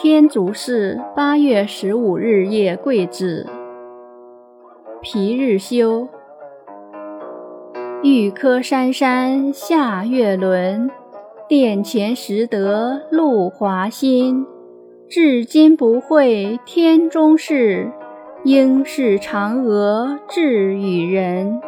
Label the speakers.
Speaker 1: 天竺寺八月十五日夜桂子。皮日休。玉颗珊珊下月轮，殿前拾得露华新。至今不会天中事，应是嫦娥掷与人。